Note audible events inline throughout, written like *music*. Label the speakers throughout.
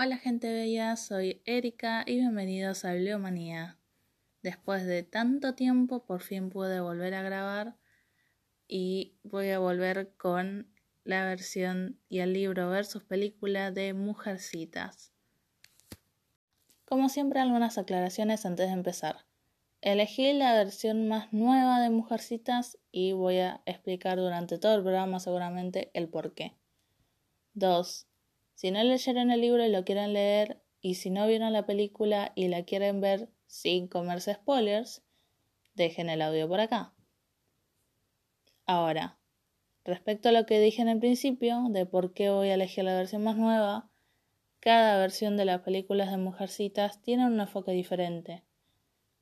Speaker 1: Hola gente bella, soy Erika y bienvenidos a Bibliomanía. Después de tanto tiempo por fin pude volver a grabar y voy a volver con la versión y el libro versus película de Mujercitas. Como siempre algunas aclaraciones antes de empezar. Elegí la versión más nueva de Mujercitas y voy a explicar durante todo el programa seguramente el por qué. 2. Si no leyeron el libro y lo quieren leer, y si no vieron la película y la quieren ver sin comerse spoilers, dejen el audio por acá. Ahora, respecto a lo que dije en el principio, de por qué voy a elegir la versión más nueva, cada versión de las películas de Mujercitas tiene un enfoque diferente.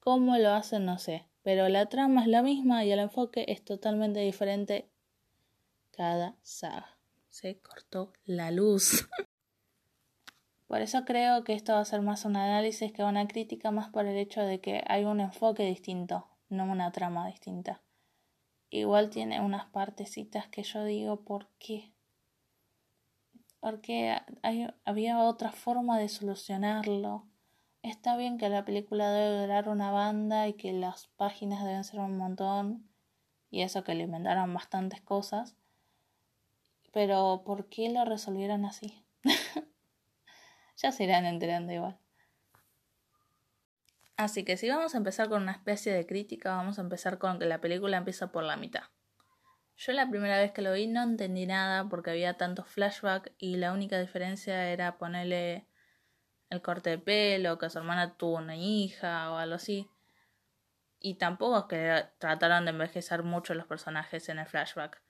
Speaker 1: ¿Cómo lo hacen? No sé, pero la trama es la misma y el enfoque es totalmente diferente cada saga se cortó la luz. *laughs* Por eso creo que esto va a ser más un análisis que una crítica, más por el hecho de que hay un enfoque distinto, no una trama distinta. Igual tiene unas partecitas que yo digo, ¿por qué? Porque había otra forma de solucionarlo. Está bien que la película debe durar una banda y que las páginas deben ser un montón, y eso que le inventaron bastantes cosas, pero ¿por qué lo resolvieron así? *laughs* ya se irán enterando igual. Así que si vamos a empezar con una especie de crítica, vamos a empezar con que la película empieza por la mitad. Yo la primera vez que lo vi no entendí nada porque había tantos flashbacks y la única diferencia era ponerle el corte de pelo, que su hermana tuvo una hija o algo así. Y tampoco es que trataron de envejecer mucho los personajes en el flashback.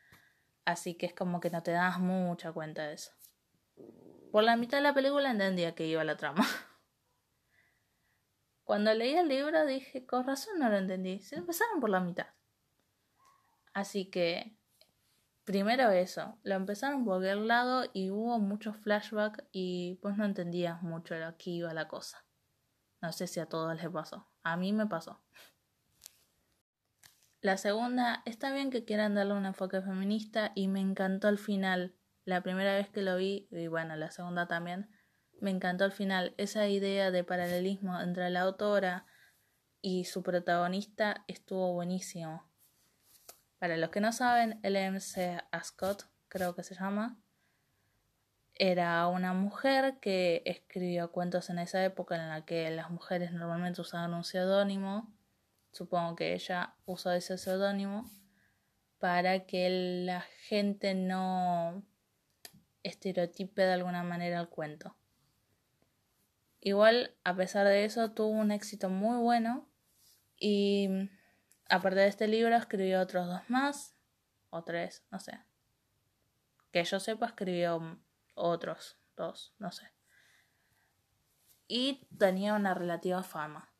Speaker 1: Así que es como que no te das mucha cuenta de eso. Por la mitad de la película entendía que iba la trama. Cuando leí el libro dije, con razón no lo entendí. Se empezaron por la mitad. Así que, primero eso, lo empezaron por el lado y hubo muchos flashbacks y pues no entendías mucho lo que iba la cosa. No sé si a todos les pasó. A mí me pasó. La segunda, está bien que quieran darle un enfoque feminista y me encantó el final. La primera vez que lo vi, y bueno, la segunda también, me encantó el final. Esa idea de paralelismo entre la autora y su protagonista estuvo buenísimo. Para los que no saben, LMC Ascot, creo que se llama, era una mujer que escribió cuentos en esa época en la que las mujeres normalmente usaban un seudónimo supongo que ella usó ese seudónimo para que la gente no estereotipe de alguna manera el cuento. Igual, a pesar de eso, tuvo un éxito muy bueno y aparte de este libro escribió otros dos más, o tres, no sé. Que yo sepa, escribió otros dos, no sé. Y tenía una relativa fama.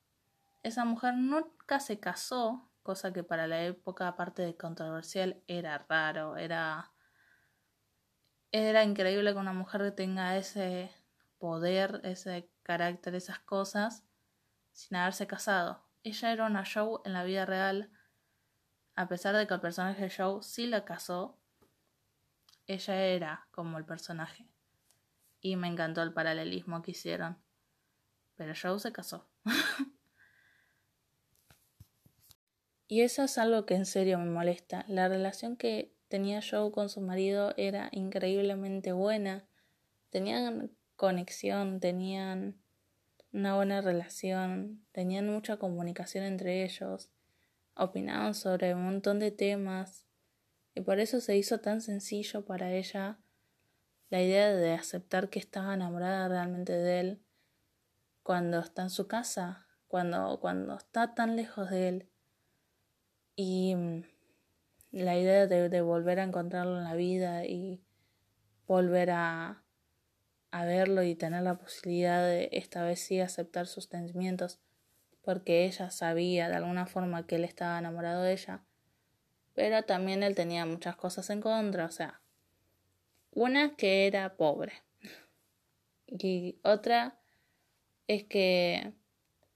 Speaker 1: Esa mujer nunca se casó, cosa que para la época, aparte de controversial, era raro, era... Era increíble que una mujer tenga ese poder, ese carácter, esas cosas, sin haberse casado. Ella era una show en la vida real, a pesar de que el personaje de show sí la casó, ella era como el personaje. Y me encantó el paralelismo que hicieron. Pero Show se casó. *laughs* Y eso es algo que en serio me molesta. La relación que tenía Joe con su marido era increíblemente buena. Tenían conexión, tenían una buena relación, tenían mucha comunicación entre ellos, opinaban sobre un montón de temas y por eso se hizo tan sencillo para ella la idea de aceptar que estaba enamorada realmente de él cuando está en su casa, cuando, cuando está tan lejos de él y mm, la idea de, volver a encontrarlo en la vida y volver a, a verlo y tener la posibilidad de esta vez sí aceptar sus sentimientos porque ella sabía de alguna forma que él estaba enamorado de ella, pero también él tenía muchas cosas en contra, o sea, una que era pobre *laughs* y otra es que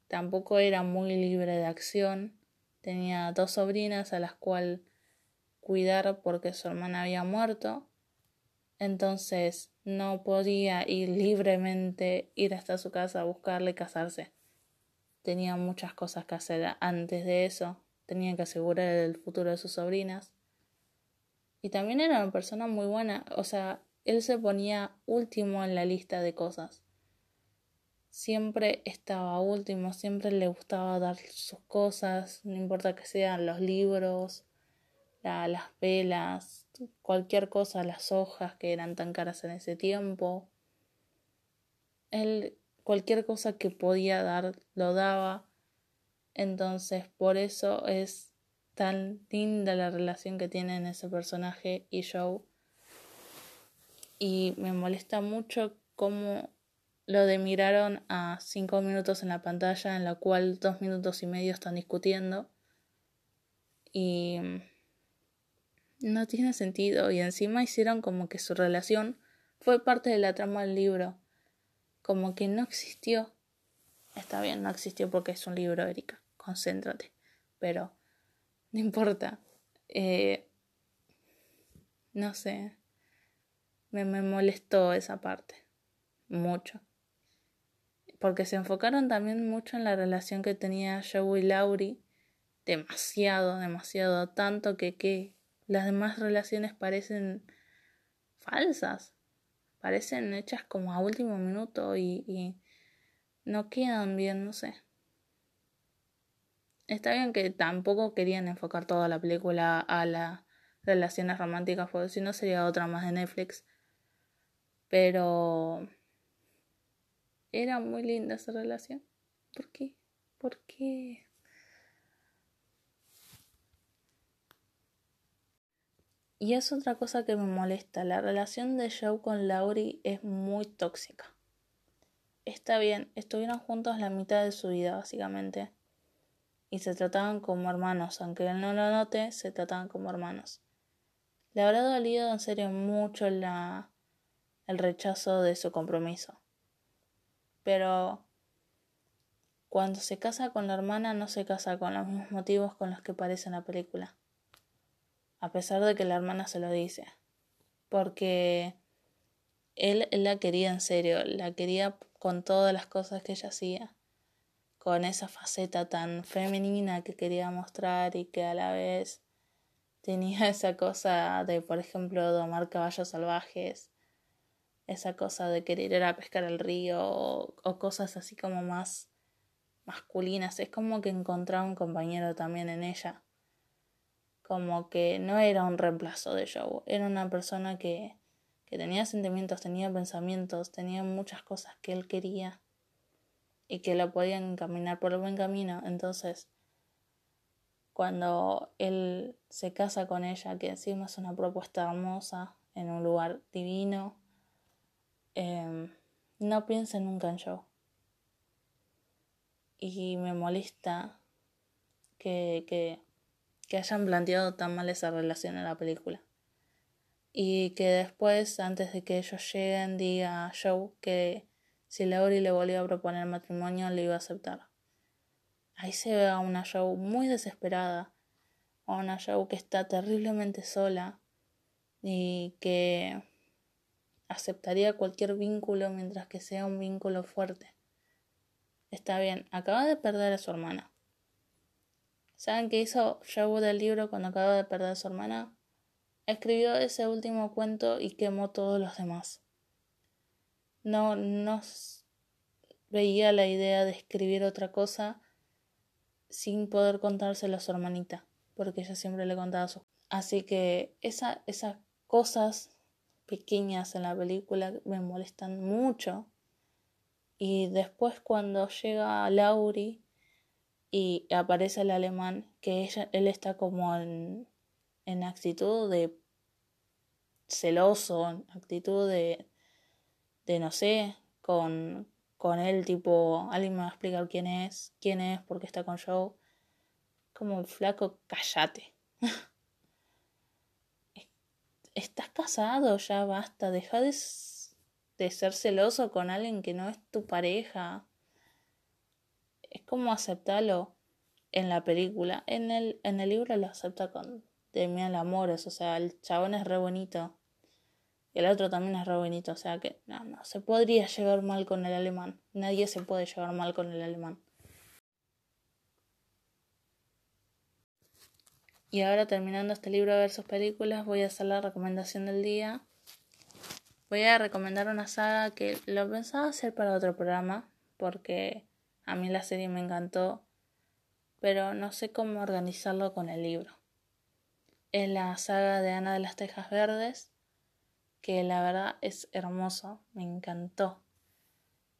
Speaker 1: tampoco era muy libre de acción Tenía dos sobrinas a las cuales cuidar porque su hermana había muerto. Entonces no podía ir libremente, ir hasta su casa a buscarle y casarse. Tenía muchas cosas que hacer antes de eso. Tenía que asegurar el futuro de sus sobrinas. Y también era una persona muy buena. O sea, él se ponía último en la lista de cosas. Siempre estaba último, siempre le gustaba dar sus cosas, no importa que sean los libros, las velas, cualquier cosa, las hojas que eran tan caras en ese tiempo. Él, cualquier cosa que podía dar, lo daba. Entonces, por eso es tan linda la relación que tienen ese personaje y Joe. Y me molesta mucho cómo lo demiraron a cinco minutos en la pantalla, en la cual dos minutos y medio están discutiendo. Y no tiene sentido y encima hicieron como que su relación fue parte de la trama del libro, como que no existió. Está bien, no existió porque es un libro, Erika, concéntrate, pero no importa. Eh, no sé, me, me molestó esa parte, mucho. Porque se enfocaron también mucho en la relación que tenía Joe y Laurie, demasiado, demasiado, tanto que, que las demás relaciones parecen falsas, parecen hechas como a último minuto y, no quedan bien, no sé. Está bien que tampoco querían enfocar toda la película a las relaciones románticas, porque si no sería otra más de Netflix. Pero era muy linda esa relación. ¿Por qué? ¿Por qué? Y es otra cosa que me molesta. La relación de Joe con Laurie es muy tóxica. Está bien, estuvieron juntos la mitad de su vida, básicamente. Y se trataban como hermanos, aunque él no lo note, se trataban como hermanos. Le habrá dolido en serio mucho la, el rechazo de su compromiso. Pero cuando se casa con la hermana no se casa con los mismos motivos con los que parece en la película a pesar de que la hermana se lo dice. Porque él, la quería en serio, la quería con todas las cosas que ella hacía, con esa faceta tan femenina que quería mostrar y que a la vez tenía *laughs* esa cosa de, por ejemplo, domar caballos salvajes, esa cosa de querer ir a pescar al río o, cosas así como más masculinas. Es como que encontraba un compañero también en ella como que no era un reemplazo de Joe, era una persona que, que tenía sentimientos, tenía pensamientos, tenía muchas cosas que él quería y que lo podían encaminar por el buen camino. Entonces, cuando él se casa con ella, que encima es una propuesta hermosa, en un lugar divino, em, no piense nunca en Joe. Y me molesta que, que que hayan planteado tan mal esa relación en la película. Y que después, antes de que ellos lleguen, diga a Joe que si Laurie le volvió a proponer matrimonio, le iba a aceptar. Ahí se ve a una Joe muy desesperada, a una Joe que está terriblemente sola y que aceptaría cualquier vínculo mientras que sea un vínculo fuerte. Está bien, acaba de perder a su hermana. ¿Saben qué hizo Joe del libro cuando acaba de perder a su hermana? Escribió ese último cuento y quemó todos los demás. No, no veía la idea de escribir otra cosa sin poder contárselo a su hermanita, porque ella siempre le contaba su. Así que esa, esas cosas pequeñas en la película me molestan mucho. Y después cuando llega Laurie y aparece el alemán que ella, él está como en, en actitud de celoso, en actitud de, de no sé, con, con él tipo, alguien me va a explicar quién es, quién es, por qué está con Joe. Como flaco, cállate. *laughs* Estás casado, ya basta, deja de, de ser celoso con alguien que no es tu pareja es como aceptarlo en la película. En el, en el libro lo acepta con de mil amores, o sea, el chabón es re bonito. Y el otro también es re bonito, o sea que no, no se podría llevar mal con el alemán. Nadie se puede llevar mal con el alemán. Y ahora terminando este libro de versos películas, voy a hacer la recomendación del día. Voy a recomendar una saga que lo pensaba hacer para otro programa, porque a mí la serie me encantó, pero no sé cómo organizarlo con el libro. Es la saga de Ana de las Tejas Verdes, que la verdad es hermoso, me encantó.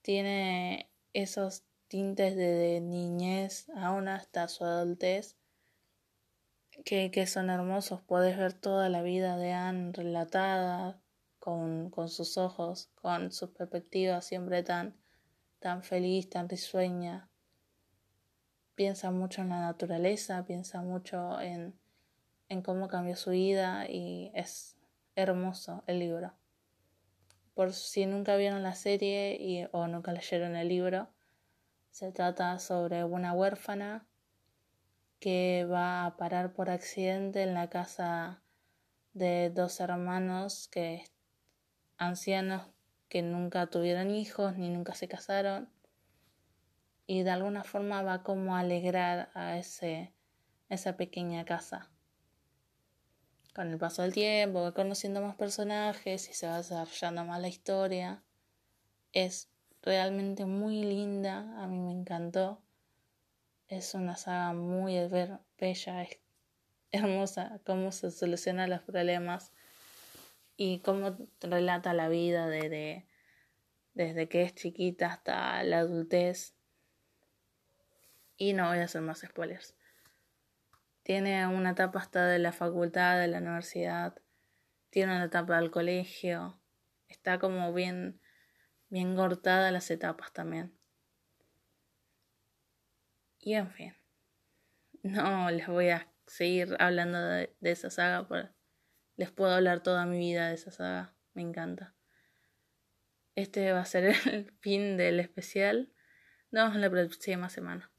Speaker 1: Tiene esos tintes de, niñez aún hasta su adultez que, que, son hermosos. Puedes ver toda la vida de Anne relatada con, con sus ojos, con sus perspectivas siempre tan, tan feliz, tan risueña. Piensa mucho en la naturaleza, piensa mucho en, en cómo cambió su vida y es hermoso el libro. Por si nunca vieron la serie y, o nunca leyeron el libro, se trata sobre una huérfana que va a parar por accidente en la casa de dos hermanos que ancianos que nunca tuvieron hijos ni nunca se casaron. Y de alguna forma va como a alegrar a ese esa pequeña casa. Con el paso del tiempo va conociendo más personajes y se va desarrollando más la historia. Es realmente muy linda a mí me encantó. Es una saga muy bella, es hermosa, cómo se solucionan los problemas y cómo relata la vida de, desde que es chiquita hasta la adultez. Y no voy a hacer más spoilers. Tiene una etapa hasta de la facultad, de la universidad, tiene una etapa del colegio, está como bien, bien cortada las etapas también. Y en fin, no les voy a seguir hablando de, esa saga, porque les puedo hablar toda mi vida de esa saga, me encanta. Este va a ser *laughs* el fin del especial. Nos vemos la próxima semana.